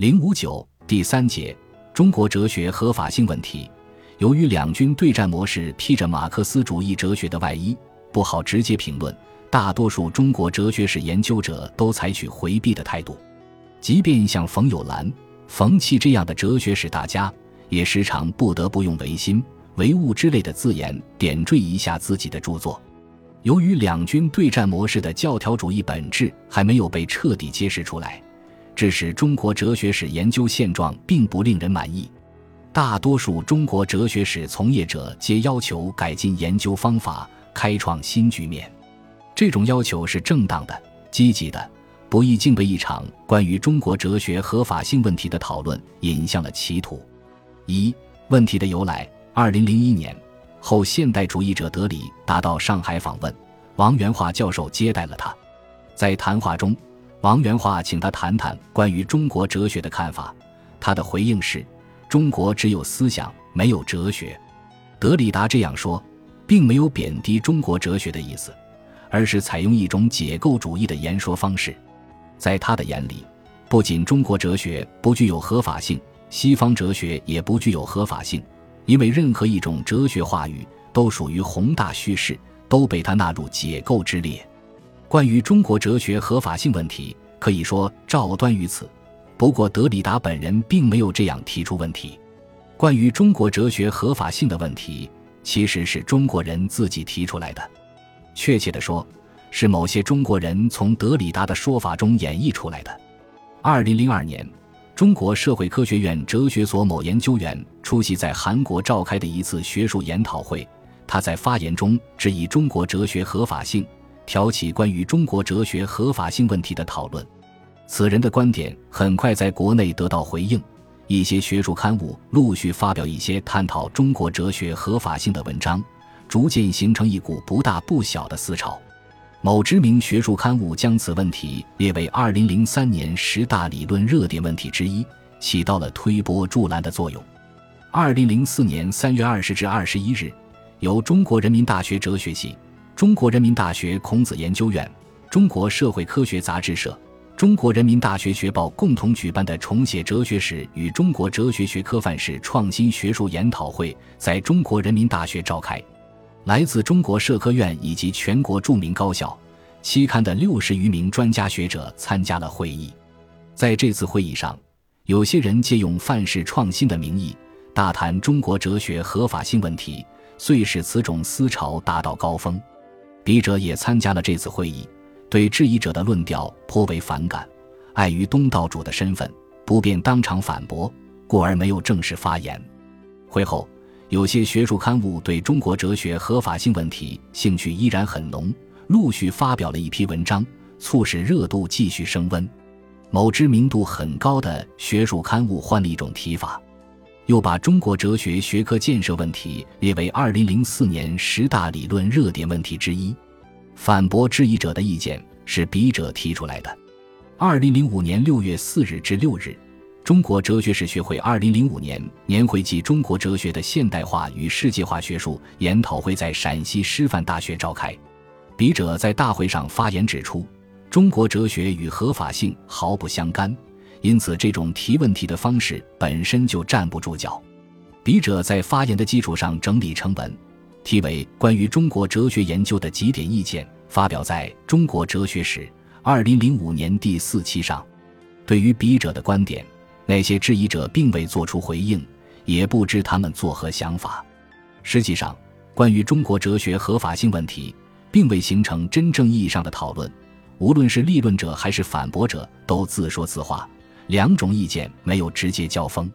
零五九第三节中国哲学合法性问题。由于两军对战模式披着马克思主义哲学的外衣，不好直接评论。大多数中国哲学史研究者都采取回避的态度，即便像冯友兰、冯契这样的哲学史大家，也时常不得不用唯心、唯物之类的字眼点缀一下自己的著作。由于两军对战模式的教条主义本质还没有被彻底揭示出来。致使中国哲学史研究现状并不令人满意，大多数中国哲学史从业者皆要求改进研究方法，开创新局面。这种要求是正当的、积极的，不易竟被一场关于中国哲学合法性问题的讨论引向了歧途。一、问题的由来。二零零一年，后现代主义者德里达到上海访问，王元化教授接待了他，在谈话中。王元化请他谈谈关于中国哲学的看法，他的回应是：“中国只有思想，没有哲学。”德里达这样说，并没有贬低中国哲学的意思，而是采用一种解构主义的言说方式。在他的眼里，不仅中国哲学不具有合法性，西方哲学也不具有合法性，因为任何一种哲学话语都属于宏大叙事，都被他纳入解构之列。关于中国哲学合法性问题，可以说照端于此。不过，德里达本人并没有这样提出问题。关于中国哲学合法性的问题，其实是中国人自己提出来的。确切地说，是某些中国人从德里达的说法中演绎出来的。二零零二年，中国社会科学院哲学所某研究员出席在韩国召开的一次学术研讨会，他在发言中质疑中国哲学合法性。挑起关于中国哲学合法性问题的讨论，此人的观点很快在国内得到回应，一些学术刊物陆续发表一些探讨中国哲学合法性的文章，逐渐形成一股不大不小的思潮。某知名学术刊物将此问题列为2003年十大理论热点问题之一，起到了推波助澜的作用。2004年3月20至21日，由中国人民大学哲学系。中国人民大学孔子研究院、中国社会科学杂志社、中国人民大学学报共同举办的重写哲学史与中国哲学学科范式创新学术研讨会在中国人民大学召开，来自中国社科院以及全国著名高校、期刊的六十余名专家学者参加了会议。在这次会议上，有些人借用范式创新的名义，大谈中国哲学合法性问题，遂使此种思潮达到高峰。笔者也参加了这次会议，对质疑者的论调颇为反感，碍于东道主的身份，不便当场反驳，故而没有正式发言。会后，有些学术刊物对中国哲学合法性问题兴趣依然很浓，陆续发表了一批文章，促使热度继续升温。某知名度很高的学术刊物换了一种提法。又把中国哲学学科建设问题列为二零零四年十大理论热点问题之一。反驳质疑者的意见是笔者提出来的。二零零五年六月四日至六日，中国哲学史学会二零零五年年会暨中国哲学的现代化与世界化学术研讨会在陕西师范大学召开。笔者在大会上发言指出，中国哲学与合法性毫不相干。因此，这种提问题的方式本身就站不住脚。笔者在发言的基础上整理成文，题为《关于中国哲学研究的几点意见》，发表在中国哲学史二零零五年第四期上。对于笔者的观点，那些质疑者并未作出回应，也不知他们作何想法。实际上，关于中国哲学合法性问题，并未形成真正意义上的讨论。无论是立论者还是反驳者，都自说自话。两种意见没有直接交锋。